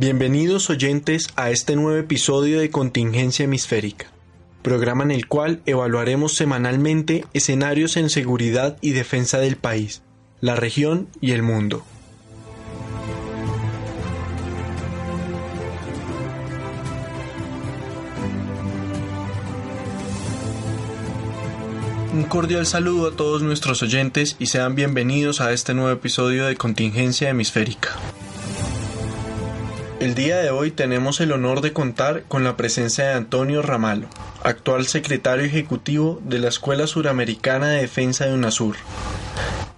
Bienvenidos oyentes a este nuevo episodio de Contingencia Hemisférica, programa en el cual evaluaremos semanalmente escenarios en seguridad y defensa del país, la región y el mundo. Un cordial saludo a todos nuestros oyentes y sean bienvenidos a este nuevo episodio de Contingencia Hemisférica. El día de hoy tenemos el honor de contar con la presencia de Antonio Ramalo, actual secretario ejecutivo de la Escuela Suramericana de Defensa de UNASUR.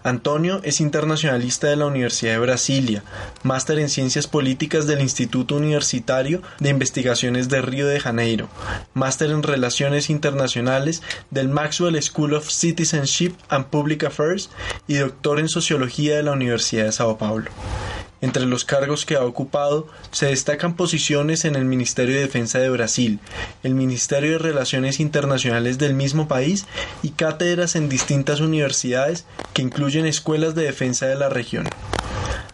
Antonio es internacionalista de la Universidad de Brasilia, máster en Ciencias Políticas del Instituto Universitario de Investigaciones de Río de Janeiro, máster en Relaciones Internacionales del Maxwell School of Citizenship and Public Affairs y doctor en Sociología de la Universidad de Sao Paulo. Entre los cargos que ha ocupado se destacan posiciones en el Ministerio de Defensa de Brasil, el Ministerio de Relaciones Internacionales del mismo país y cátedras en distintas universidades que incluyen escuelas de defensa de la región.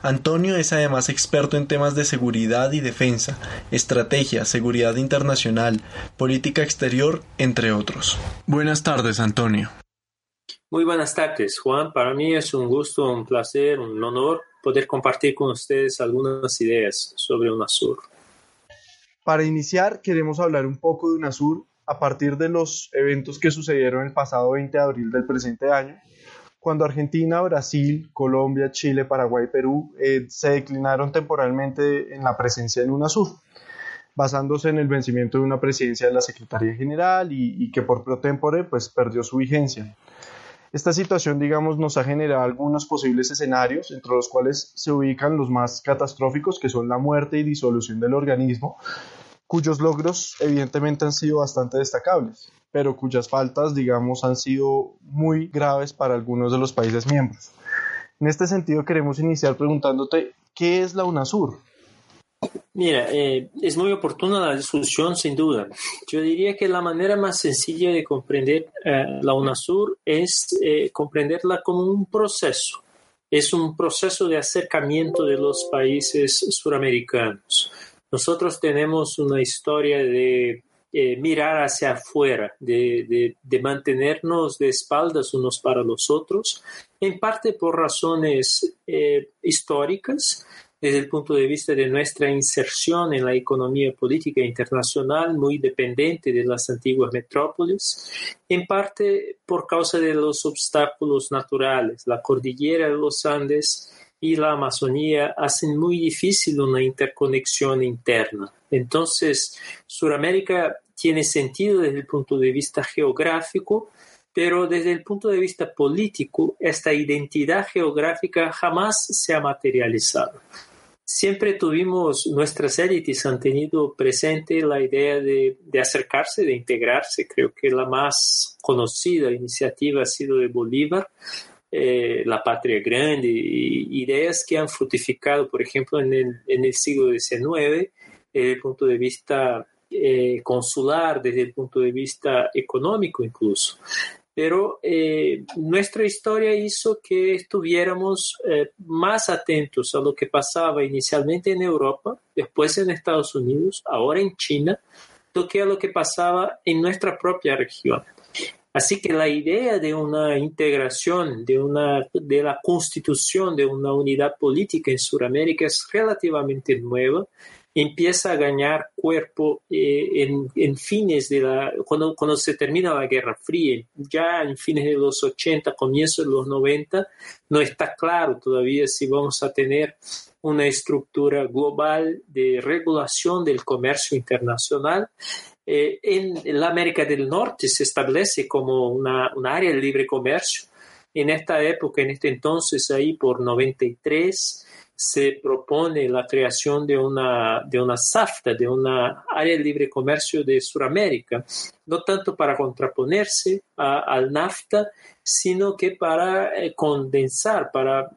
Antonio es además experto en temas de seguridad y defensa, estrategia, seguridad internacional, política exterior, entre otros. Buenas tardes, Antonio. Muy buenas tardes, Juan. Para mí es un gusto, un placer, un honor poder compartir con ustedes algunas ideas sobre UNASUR. Para iniciar, queremos hablar un poco de UNASUR a partir de los eventos que sucedieron el pasado 20 de abril del presente año, cuando Argentina, Brasil, Colombia, Chile, Paraguay y Perú eh, se declinaron temporalmente en la presencia en UNASUR, basándose en el vencimiento de una presidencia de la Secretaría General y, y que por pro tempore pues, perdió su vigencia. Esta situación, digamos, nos ha generado algunos posibles escenarios, entre los cuales se ubican los más catastróficos, que son la muerte y disolución del organismo, cuyos logros evidentemente han sido bastante destacables, pero cuyas faltas, digamos, han sido muy graves para algunos de los países miembros. En este sentido, queremos iniciar preguntándote, ¿qué es la UNASUR? Mira, eh, es muy oportuna la discusión, sin duda. Yo diría que la manera más sencilla de comprender eh, la UNASUR es eh, comprenderla como un proceso. Es un proceso de acercamiento de los países suramericanos. Nosotros tenemos una historia de mirar hacia afuera, de, de, mantenernos de espaldas unos para los otros, en parte por razones históricas, desde el punto de vista de nuestra inserción en la economía política internacional muy dependiente de las antiguas metrópolis, en parte por causa de los obstáculos naturales. La cordillera de los Andes y la Amazonía hacen muy difícil una interconexión interna. Entonces, Sudamérica tiene sentido desde el punto de vista geográfico, pero desde el punto de vista político, esta identidad geográfica jamás se ha materializado siempre tuvimos, nuestras élites han tenido presente la idea de, acercarse, de integrarse. Creo que la más conocida iniciativa ha sido de Bolívar, eh, la patria grande, y ideas que han fructificado, por ejemplo, en el, en el siglo XIX, desde el punto de vista eh, consular, desde el punto de vista económico incluso pero eh, nuestra historia hizo que estuviéramos eh, más atentos a lo que pasaba inicialmente en Europa, después en Estados Unidos, ahora en China, do que a lo que pasaba en nuestra propia región. Así que la idea de una integración, de, una, de la constitución de una unidad política en Sudamérica es relativamente nueva empieza a ganar cuerpo eh, en, fines de la, cuando, cuando se termina la Guerra Fría, ya en fines de los 80, comienzos de los 90, no está claro todavía si vamos a tener una estructura global de regulación del comercio internacional. Eh, en la América del Norte se establece como una, una área de libre comercio. En esta época, en este entonces, ahí por 93, se propone la creación de una, de una SAFTA, de una área de libre comercio de Sudamérica, no tanto para contraponerse al NAFTA, sino que para eh, condensar, para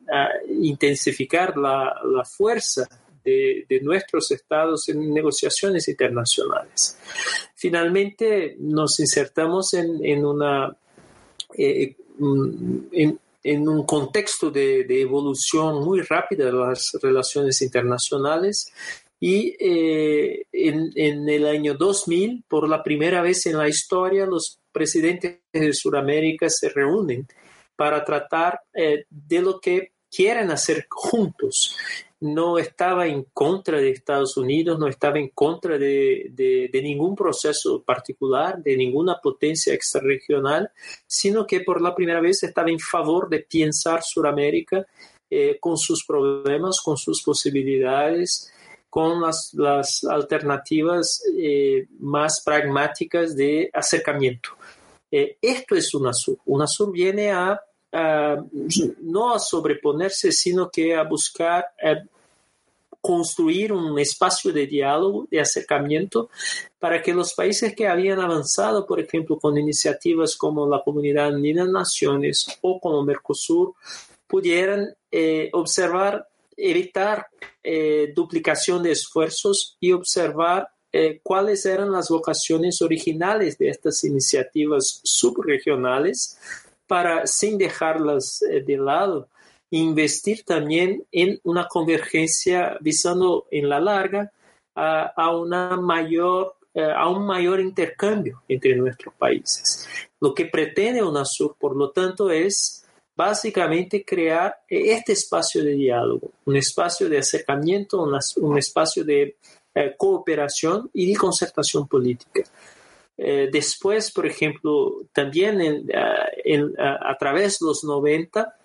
intensificar la, fuerza de, nuestros estados en negociaciones internacionales. Finalmente, nos insertamos en, una... Eh, en, en un contexto de, evolución muy rápida de las relaciones internacionales Y eh, en, el año 2000, por la primera vez en la historia, los presidentes de Sudamérica se reúnen para tratar eh, de lo que quieren hacer juntos no estaba en contra de Estados Unidos, no estaba en contra de, ningún proceso particular, de ninguna potencia extrarregional, sino que por la primera vez estaba en favor de pensar Sudamérica eh, con sus problemas, con sus posibilidades, con las, alternativas eh, más pragmáticas de acercamiento. Eh, esto es UNASUR. UNASUR viene a no a sobreponerse, sino que a buscar construir un espacio de diálogo, de acercamiento, para que los países que habían avanzado, por ejemplo, con iniciativas como la Comunidad Andina Naciones o como Mercosur, pudieran eh, observar, evitar eh, duplicación de esfuerzos y observar eh, cuáles eran las vocaciones originales de estas iniciativas subregionales para, sin dejarlas de lado, investir también en una convergencia visando en la larga a, una mayor, eh, a un mayor intercambio entre nuestros países. Lo que pretende UNASUR, por lo tanto, es básicamente crear este espacio de diálogo, un espacio de acercamiento, un espacio de eh, cooperación y de concertación política. Eh, después, por ejemplo, también a través de los 90,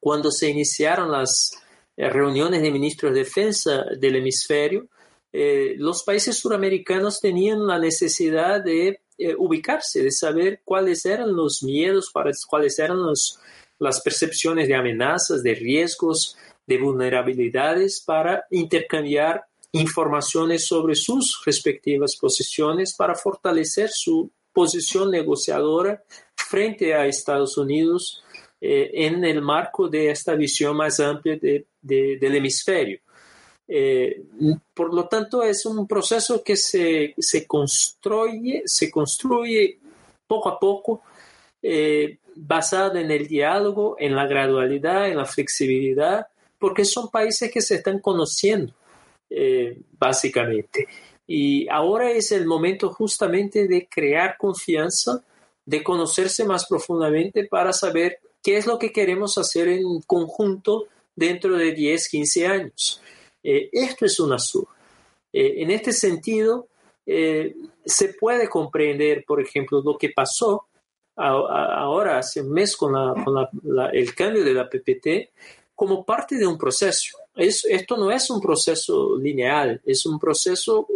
cuando se iniciaron las eh, reuniones de ministros de defensa del hemisferio, eh, los países suramericanos tenían la necesidad de ubicarse, de saber cuáles eran los miedos, cuáles eran las percepciones de amenazas, de riesgos, de vulnerabilidades para intercambiar informaciones sobre sus respectivas posiciones para fortalecer su posición negociadora frente a Estados Unidos eh, en el marco de esta visión más amplia del hemisferio. Eh, por lo tanto, es un proceso que se, construye, se construye poco a poco, eh, basado en el diálogo, en la gradualidad, en la flexibilidad, porque son países que se están conociendo, básicamente. Y ahora es el momento justamente de crear confianza, de conocerse más profundamente para saber qué es lo que queremos hacer en conjunto dentro de 10, 15 años. Eh, esto es UNASUR. Eh, en este sentido, eh, se puede comprender, por ejemplo, lo que pasó ahora hace un mes con, el cambio de la PPT como parte de un proceso. Esto no es un proceso lineal, es un proceso,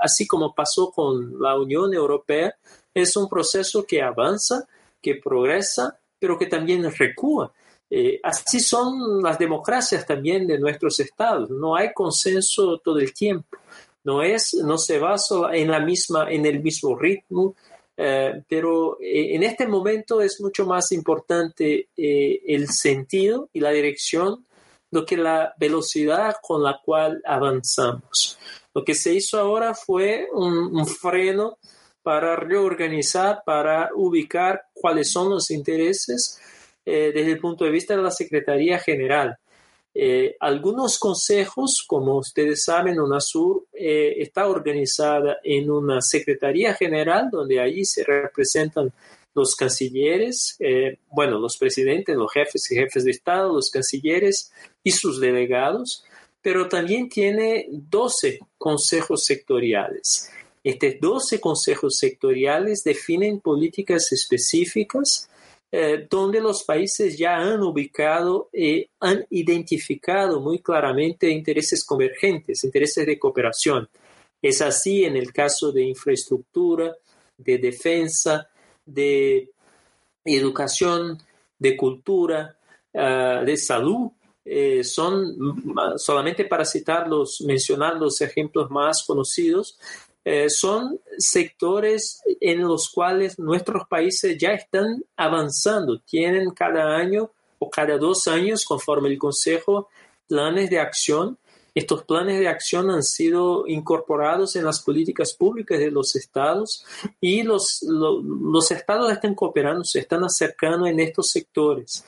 así como pasó con la Unión Europea, es un proceso que avanza, que progresa pero que también recúa. Eh, así son las democracias también de nuestros estados. No hay consenso todo el tiempo. No, es, no se basa en, la misma, en el mismo ritmo, eh, pero eh, en este momento es mucho más importante el sentido y la dirección do que la velocidad con la cual avanzamos. Lo que se hizo ahora fue un freno para reorganizar, para ubicar cuáles son los intereses eh, desde el punto de vista de la Secretaría General. Eh, algunos consejos, como ustedes saben, UNASUR eh, está organizada en una Secretaría General donde ahí se representan los cancilleres, bueno, los presidentes, los jefes y jefes de Estado, los cancilleres y sus delegados, pero también tiene 12 consejos sectoriales. Estos 12 consejos sectoriales definen políticas específicas eh, donde los países ya han ubicado y han identificado muy claramente intereses convergentes, intereses de cooperación. Es así en el caso de infraestructura, de defensa, de educación, de cultura, ah, de salud. Eh, son solamente para citarlos, mencionar los ejemplos más conocidos, eh, son sectores en los cuales nuestros países ya están avanzando, tienen cada año o cada dos años, conforme el Consejo, planes de acción. Estos planes de acción han sido incorporados en las políticas públicas de los estados y los, los estados están cooperando, se están acercando en estos sectores.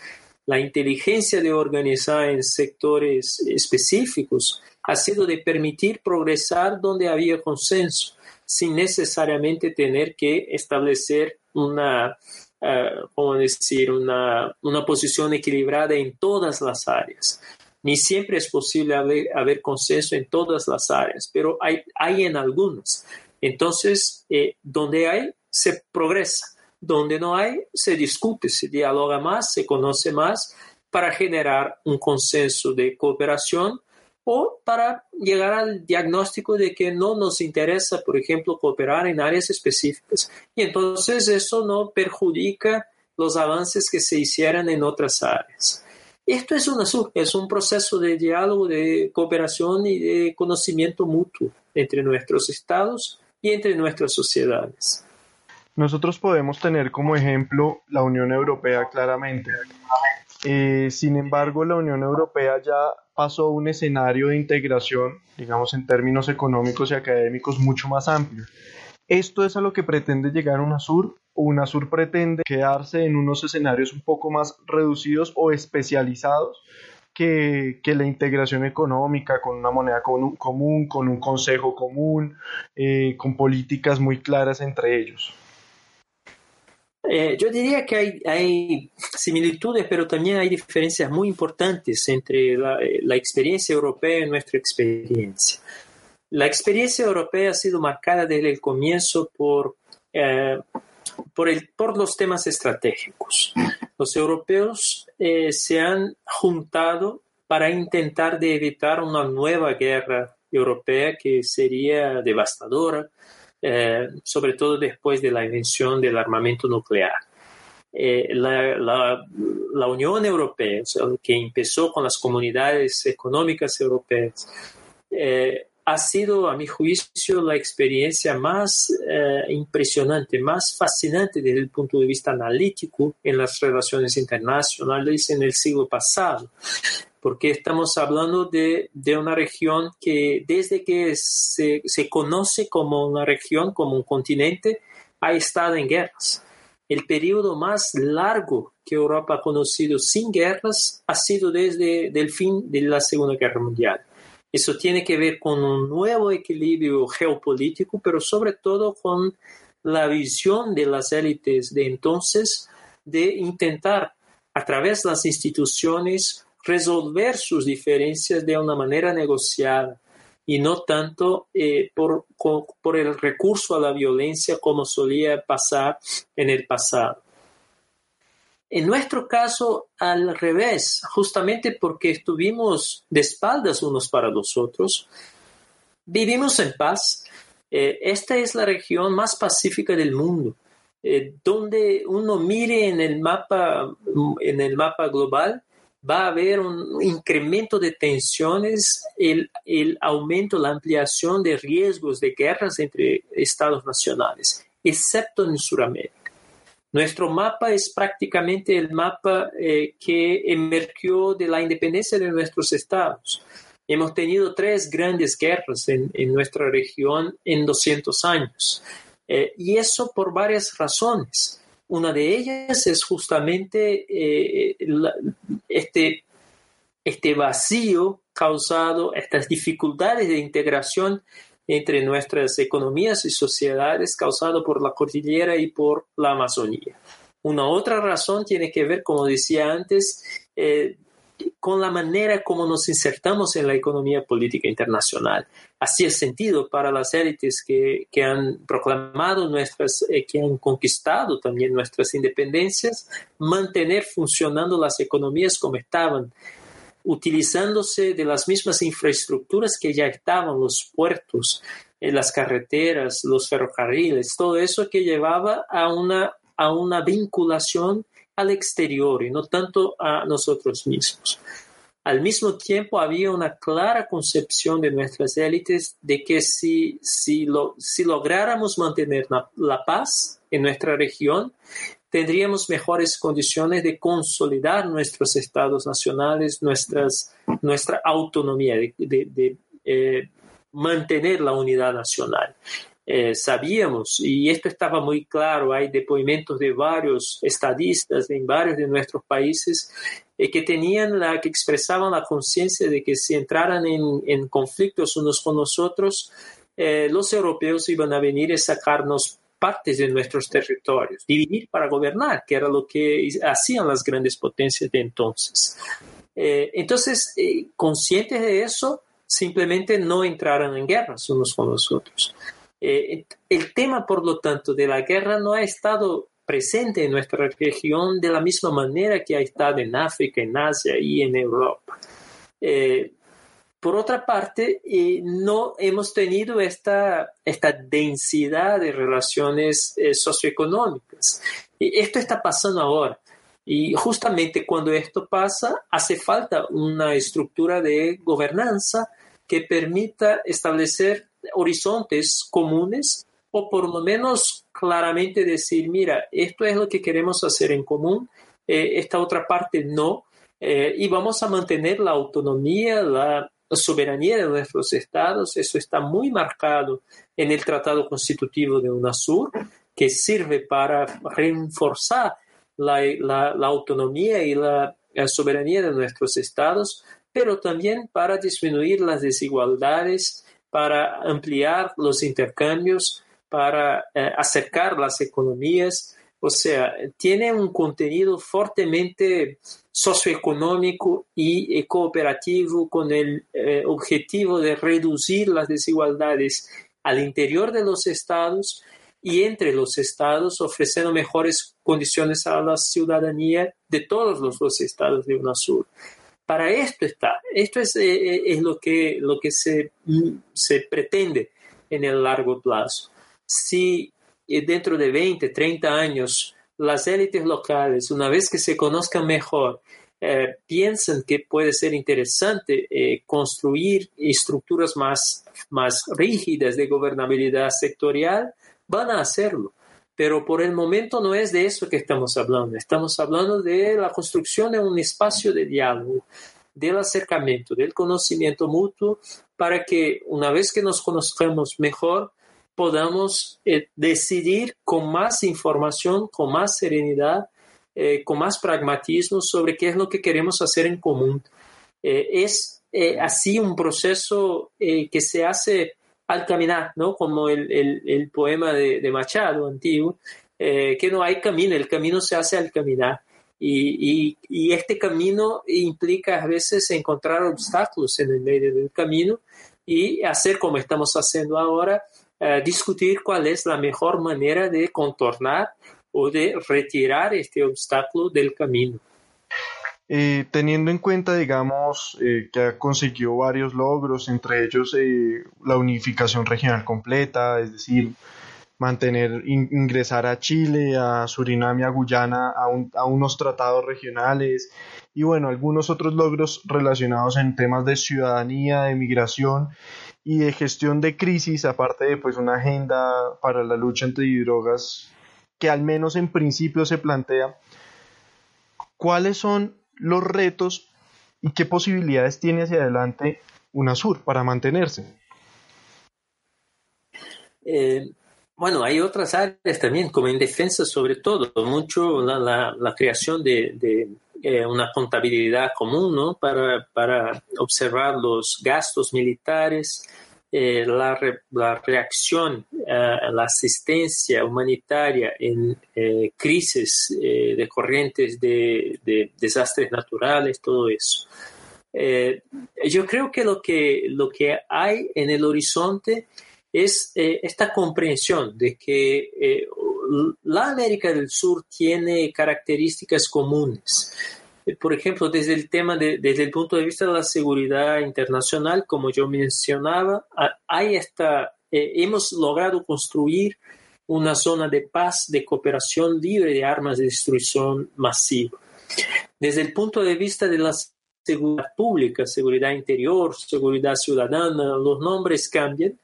La inteligencia de organizar en sectores específicos ha sido de permitir progresar donde había consenso, sin necesariamente tener que establecer una, uh, decir?, una, una posición equilibrada en todas las áreas. Ni siempre es posible haber, consenso en todas las áreas, pero hay, en algunas. Entonces, eh, donde hay, se progresa. Donde no hay, se discute, se dialoga más, se conoce más para generar un consenso de cooperación o para llegar al diagnóstico de que no nos interesa, por ejemplo, cooperar en áreas específicas. Y entonces eso no perjudica los avances que se hicieran en otras áreas. Esto es una es un proceso de diálogo, de cooperación y de conocimiento mutuo entre nuestros estados y entre nuestras sociedades. Nosotros podemos tener como ejemplo la Unión Europea claramente. Eh, sin embargo, la Unión Europea ya pasó a un escenario de integración, digamos en términos económicos y académicos, mucho más amplio. Esto es a lo que pretende llegar UNASUR UNASUR pretende quedarse en unos escenarios un poco más reducidos o especializados que, la integración económica con una moneda común, con un consejo común, eh, con políticas muy claras entre ellos. Eh, yo diría que hay, similitudes, pero también hay diferencias muy importantes entre la, la, experiencia europea y nuestra experiencia. La experiencia europea ha sido marcada desde el comienzo por eh, por, el, por los temas estratégicos. Los europeos eh, se han juntado para intentar de evitar una nueva guerra europea que sería devastadora, eh, sobre todo después de la invención del armamento nuclear. Eh, la, la, la, Unión Europea, que empezó con las comunidades económicas europeas, ha sido, a mi juicio, la experiencia más eh, impresionante, más fascinante desde el punto de vista analítico en las relaciones internacionales en el siglo pasado, porque estamos hablando de, de una región que desde que se, se conoce como una región, como un continente, ha estado en guerras. El periodo más largo que Europa ha conocido sin guerras ha sido desde el fin de la Segunda Guerra Mundial. Eso tiene que ver con un nuevo equilibrio geopolítico, pero sobre todo con la visión de las élites de entonces de intentar a través de las instituciones resolver sus diferencias de una manera negociada y no tanto eh, por, por el recurso a la violencia como solía pasar en el pasado. En nuestro caso, al revés, justamente porque estuvimos de espaldas unos para los otros, vivimos en paz. Eh, esta es la región más pacífica del mundo. Eh, donde uno mire en el mapa, en el mapa global, va a haber un incremento de tensiones, el, aumento, la ampliación de riesgos de guerras entre estados nacionales, excepto en Sudamérica. Nuestro mapa es prácticamente el mapa eh, que emergió de la independencia de nuestros estados. Hemos tenido tres grandes guerras en, nuestra región en 200 años. Eh, y eso por varias razones. Una de ellas es justamente eh, este, este vacío causado, estas dificultades de integración entre nuestras economías y sociedades causado por la cordillera y por la Amazonía. Una otra razón tiene que ver, como decía antes, eh, con la manera como nos insertamos en la economía política internacional. Así es sentido para las élites que, que han proclamado nuestras, eh, que han conquistado también nuestras independencias, mantener funcionando las economías como estaban utilizándose de las mismas infraestructuras que ya estaban, los puertos, eh, las carreteras, los ferrocarriles, todo eso que llevaba a una, a una vinculación al exterior y no tanto a nosotros mismos. Al mismo tiempo había una clara concepción de nuestras élites de que si, si, lo, si lográramos mantener la paz en nuestra región, tendríamos mejores condiciones de consolidar nuestros estados nacionales, nuestras, nuestra autonomía, de, eh, mantener la unidad nacional. eh, sabíamos, y esto estaba muy claro, hay depoimentos de varios estadistas en varios de nuestros países eh, que tenían la, que expresaban la conciencia de que si entraran en, en conflictos unos con nosotros, eh, los europeos iban a venir a sacarnos partes de nuestros territorios, dividir para gobernar, que era lo que hacían las grandes potencias de entonces. entonces, conscientes de eso, simplemente no entraran en guerras unos con los otros. Eh, el tema, por lo tanto, de la guerra no ha estado presente en nuestra región de la misma manera que ha estado en África, en Asia y en Europa. Eh, por otra parte, eh, no hemos tenido esta, esta densidad de relaciones socioeconómicas. Y esto está pasando ahora. Y justamente cuando esto pasa, hace falta una estructura de gobernanza que permita establecer horizontes comunes o por lo menos claramente decir, mira, esto es lo que queremos hacer en común, eh, esta otra parte no, eh, y vamos a mantener la autonomía, la soberanía de nuestros estados, eso está muy marcado en el Tratado Constitutivo de UNASUR, que sirve para reforzar la, la, autonomía y la soberanía de nuestros estados, pero también para disminuir las desigualdades para ampliar los intercambios, para eh, acercar las economías. O sea, tiene un contenido fuertemente socioeconómico y cooperativo con el eh, objetivo de reducir las desigualdades al interior de los estados y entre los estados, ofreciendo mejores condiciones a la ciudadanía de todos los, los estados de UNASUR para esto está. Esto es, eh, eh, es lo que, lo que se, mm, se, pretende en el largo plazo. Si eh, dentro de 20, 30 años las élites locales, una vez que se conozcan mejor, piensan que puede ser interesante construir estructuras más, más rígidas de gobernabilidad sectorial, van a hacerlo pero por el momento no es de eso que estamos hablando. Estamos hablando de la construcción de un espacio de diálogo, del acercamiento, del conocimiento mutuo, para que una vez que nos conozcamos mejor, podamos eh, decidir con más información, con más serenidad, eh, con más pragmatismo sobre qué es lo que queremos hacer en común. Eh, es así un proceso que se hace al caminar, ¿no? Como el, el, poema de, de, Machado antiguo, eh, que no hay camino, el camino se hace al caminar. Y, y, y, este camino implica a veces encontrar obstáculos en el medio del camino y hacer como estamos haciendo ahora, eh, discutir cuál es la mejor manera de contornar o de retirar este obstáculo del camino. Eh, teniendo en cuenta, digamos, eh, que ha conseguido varios logros, entre ellos la unificación regional completa, es decir, mantener, ingresar a Chile, a Surinam y a Guyana a, a, unos tratados regionales y bueno, algunos otros logros relacionados en temas de ciudadanía, de migración y de gestión de crisis, aparte de pues una agenda para la lucha antidrogas que al menos en principio se plantea. ¿Cuáles son los retos y qué posibilidades tiene hacia adelante UNASUR para mantenerse. Eh, bueno, hay otras áreas también, como en defensa sobre todo, mucho la, la, creación de, de eh, una contabilidad común ¿no? para, para observar los gastos militares, eh, la, la, reacción a la asistencia humanitaria en eh, crisis eh, de corrientes de, de, desastres naturales, todo eso. yo creo que lo, que lo que hay en el horizonte es esta comprensión de que la América del Sur tiene características comunes por ejemplo, desde el tema, de, desde el punto de vista de la seguridad internacional, como yo mencionaba, hay esta, eh, hemos logrado construir una zona de paz, de cooperación libre de armas de destrucción masiva. Desde el punto de vista de la seguridad pública, seguridad interior, seguridad ciudadana, los nombres cambian.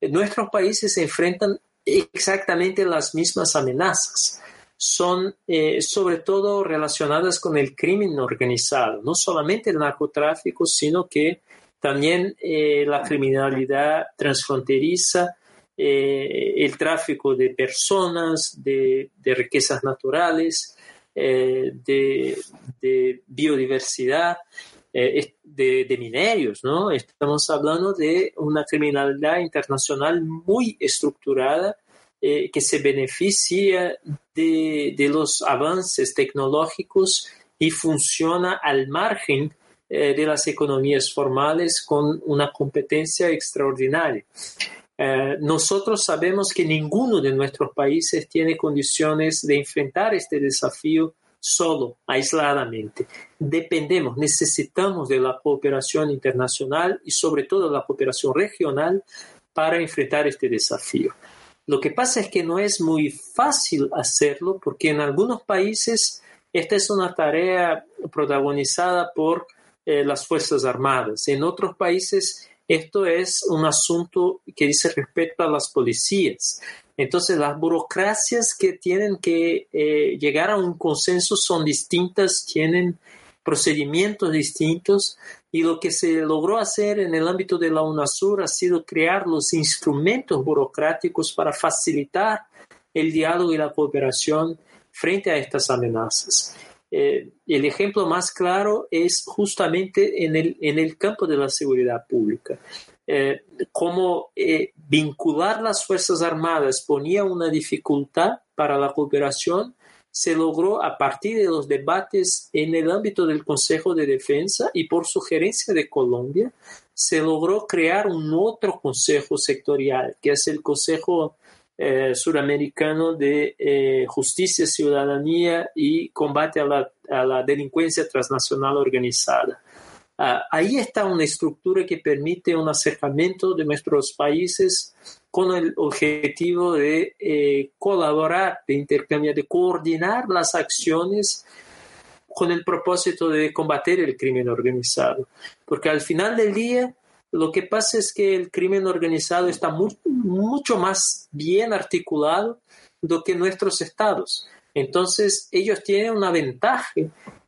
Nuestros países se enfrentan exactamente las mismas amenazas. Son eh, sobre todo relacionadas con el crimen organizado, no solamente el narcotráfico, sino que también eh, la criminalidad transfronteriza, el tráfico de personas, de, riquezas naturales, de, biodiversidad, de, de, minerios, ¿no? Estamos hablando de una criminalidad internacional muy estructurada eh, que se beneficia de, de, los avances tecnológicos y funciona al margen eh, de las economías formales con una competencia extraordinaria. Eh, nosotros sabemos que ninguno de nuestros países tiene condiciones de enfrentar este desafío solo, aisladamente. Dependemos, necesitamos de la cooperación internacional y sobre todo la cooperación regional para enfrentar este desafío. Lo que pasa es que no es muy fácil hacerlo porque en algunos países esta es una tarea protagonizada por eh, las Fuerzas Armadas. En otros países esto es un asunto que dice respecto a las policías. Entonces las burocracias que tienen que eh, llegar a un consenso son distintas, tienen procedimientos distintos y lo que se logró hacer en el ámbito de la UNASUR ha sido crear los instrumentos burocráticos para facilitar el diálogo y la cooperación frente a estas amenazas. Eh, el ejemplo más claro es justamente en el, en el campo de la seguridad pública. Eh, cómo eh, vincular las Fuerzas Armadas ponía una dificultad para la cooperación se logró a partir de los debates en el ámbito del Consejo de Defensa y por sugerencia de Colombia, se logró crear un otro consejo sectorial, que es el Consejo eh, Suramericano de eh, Justicia, Ciudadanía y Combate a la, a la Delincuencia Transnacional Organizada. Ah, ahí está una estructura que permite un acercamiento de nuestros países con el objetivo de eh, colaborar, de intercambiar, de coordinar las acciones con el propósito de combatir el crimen organizado. Porque al final del día, lo que pasa es que el crimen organizado está mucho más bien articulado do que nuestros estados. Entonces, ellos tienen una ventaja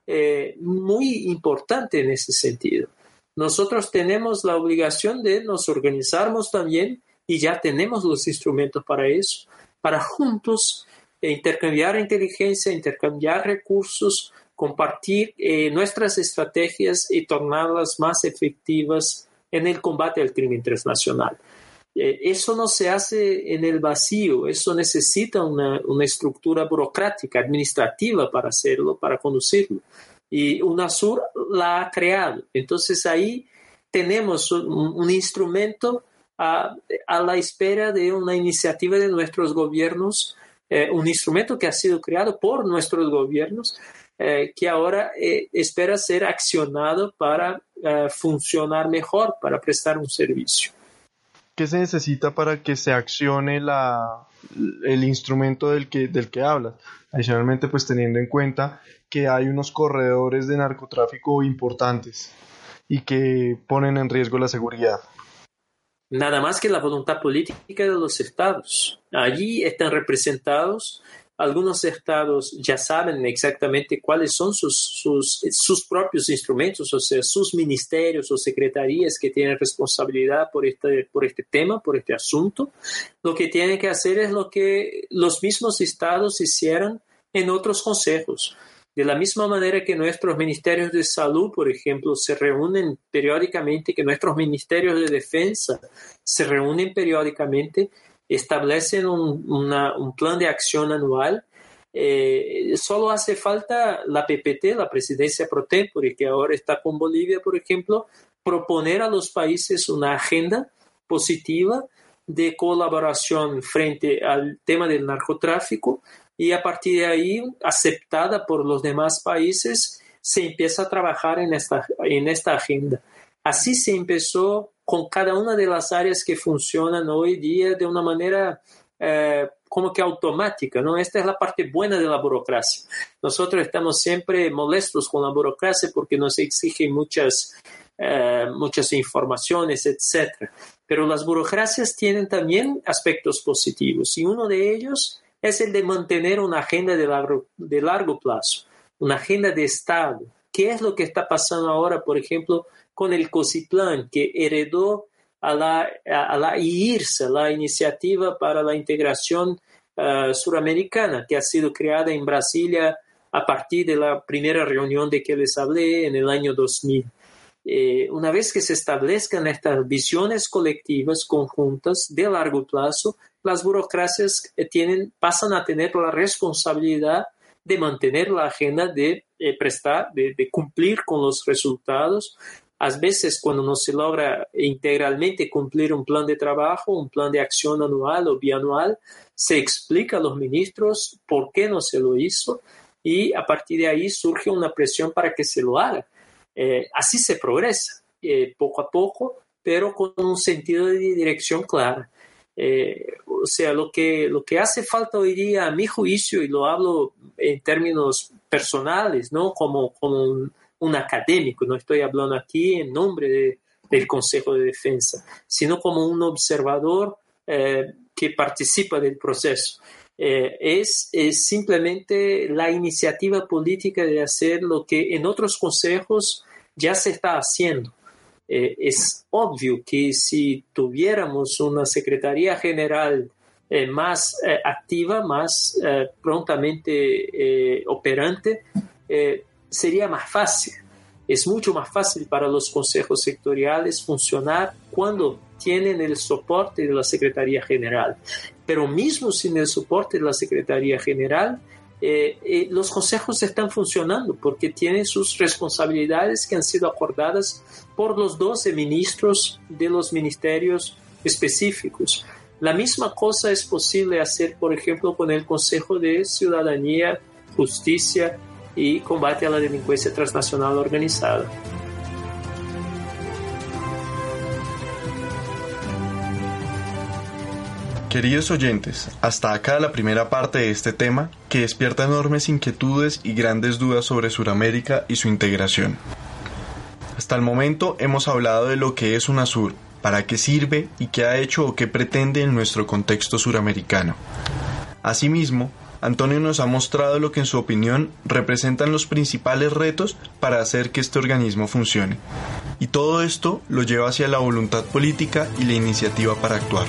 eh, muy importante en ese sentido. Nosotros tenemos la obligación de nos organizarnos también y ya tenemos los instrumentos para eso, para juntos intercambiar inteligencia, intercambiar recursos, compartir eh, nuestras estrategias y tornarlas más efectivas en el combate al crimen transnacional. Eh, eso no se hace en el vacío, eso necesita una, una, estructura burocrática, administrativa para hacerlo, para conducirlo. Y UNASUR la ha creado. Entonces ahí tenemos un, un instrumento a, a, la espera de una iniciativa de nuestros gobiernos, eh, un instrumento que ha sido creado por nuestros gobiernos, eh, que ahora eh, espera ser accionado para eh, funcionar mejor, para prestar un servicio. ¿Qué se necesita para que se accione la, el instrumento del que, del que hablas? Adicionalmente, pues teniendo en cuenta que hay unos corredores de narcotráfico importantes y que ponen en riesgo la seguridad. Nada más que la voluntad política de los estados. Allí están representados algunos estados ya saben exactamente cuáles son sus, sus, sus, propios instrumentos, o sea, sus ministerios o secretarías que tienen responsabilidad por este, por este tema, por este asunto. Lo que tienen que hacer es lo que los mismos estados hicieron en otros consejos. De la misma manera que nuestros ministerios de salud, por ejemplo, se reúnen periódicamente, que nuestros ministerios de defensa se reúnen periódicamente, establecen un, plan de acción anual. Eh, solo hace falta la PPT, la presidencia pro tempore, que ahora está con Bolivia, por ejemplo, proponer a los países una agenda positiva de colaboración frente al tema del narcotráfico y a partir de ahí, aceptada por los demás países, se empieza a trabajar en esta, en esta agenda. Así se empezó con cada una de las áreas que funcionan hoy día de una manera eh, como que automática, ¿no? Esta es la parte buena de la burocracia. Nosotros estamos siempre molestos con la burocracia porque nos exige muchas, eh, muchas informaciones, etc. Pero las burocracias tienen también aspectos positivos y uno de ellos es el de mantener una agenda de largo plazo, una agenda de Estado. ¿Qué es lo que está pasando ahora, por ejemplo, con el COSIPLAN, que heredó a la, a la IRSA, la Iniciativa para la Integración uh, Suramericana, que ha sido creada en Brasilia a partir de la primera reunión de que les hablé en el año 2000. Eh, una vez que se establezcan estas visiones colectivas conjuntas de largo plazo, las burocracias eh, tienen, pasan a tener la responsabilidad de mantener la agenda, de eh, prestar, de, de, cumplir con los resultados. A veces, cuando no se logra integralmente cumplir un plan de trabajo, un plan de acción anual o bianual, se explica a los ministros por qué no se lo hizo y a partir de ahí surge una presión para que se lo haga. Así se progresa, poco a poco, pero con un sentido de dirección clara. O sea, lo que, lo que hace falta hoy día, a mi juicio, y lo hablo en términos personales, ¿no? Como, como un, un académico, no estoy hablando aquí en nombre de, del Consejo de Defensa, sino como un observador que participa del proceso. Eh, es, es, simplemente la iniciativa política de hacer lo que en otros consejos ya se está haciendo. Eh, es obvio que si tuviéramos una Secretaría General eh, más activa, más prontamente operante, sería más fácil. Es mucho más fácil para los consejos sectoriales funcionar cuando tienen el soporte de la Secretaría General. Pero mismo sin el soporte de la Secretaría General, eh, eh, los consejos están funcionando porque tienen sus responsabilidades que han sido acordadas por los 12 ministros de los ministerios específicos. La misma cosa es posible hacer, por ejemplo, con el Consejo de Ciudadanía, Justicia y Combate a la Delincuencia Transnacional Organizada. Queridos oyentes, hasta acá la primera parte de este tema que despierta enormes inquietudes y grandes dudas sobre Sudamérica y su integración. Hasta el momento hemos hablado de lo que es UNASUR, para qué sirve y qué ha hecho o qué pretende en nuestro contexto suramericano. Asimismo, Antonio nos ha mostrado lo que en su opinión representan los principales retos para hacer que este organismo funcione. Y todo esto lo lleva hacia la voluntad política y la iniciativa para actuar.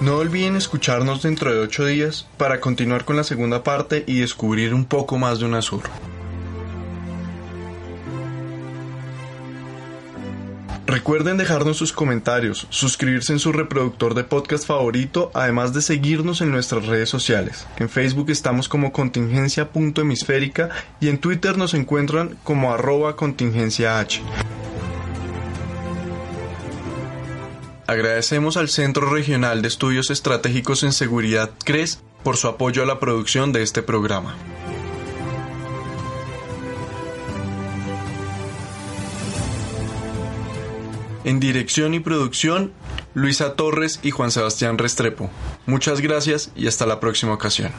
No olviden escucharnos dentro de ocho días para continuar con la segunda parte y descubrir un poco más de UNASUR. Recuerden dejarnos sus comentarios, suscribirse en su reproductor de podcast favorito, además de seguirnos en nuestras redes sociales. En Facebook estamos como contingencia.hemisférica y en Twitter nos encuentran como arroba contingencia H. Agradecemos al Centro Regional de Estudios Estratégicos en Seguridad CRES por su apoyo a la producción de este programa. En dirección y producción, Luisa Torres y Juan Sebastián Restrepo. Muchas gracias y hasta la próxima ocasión.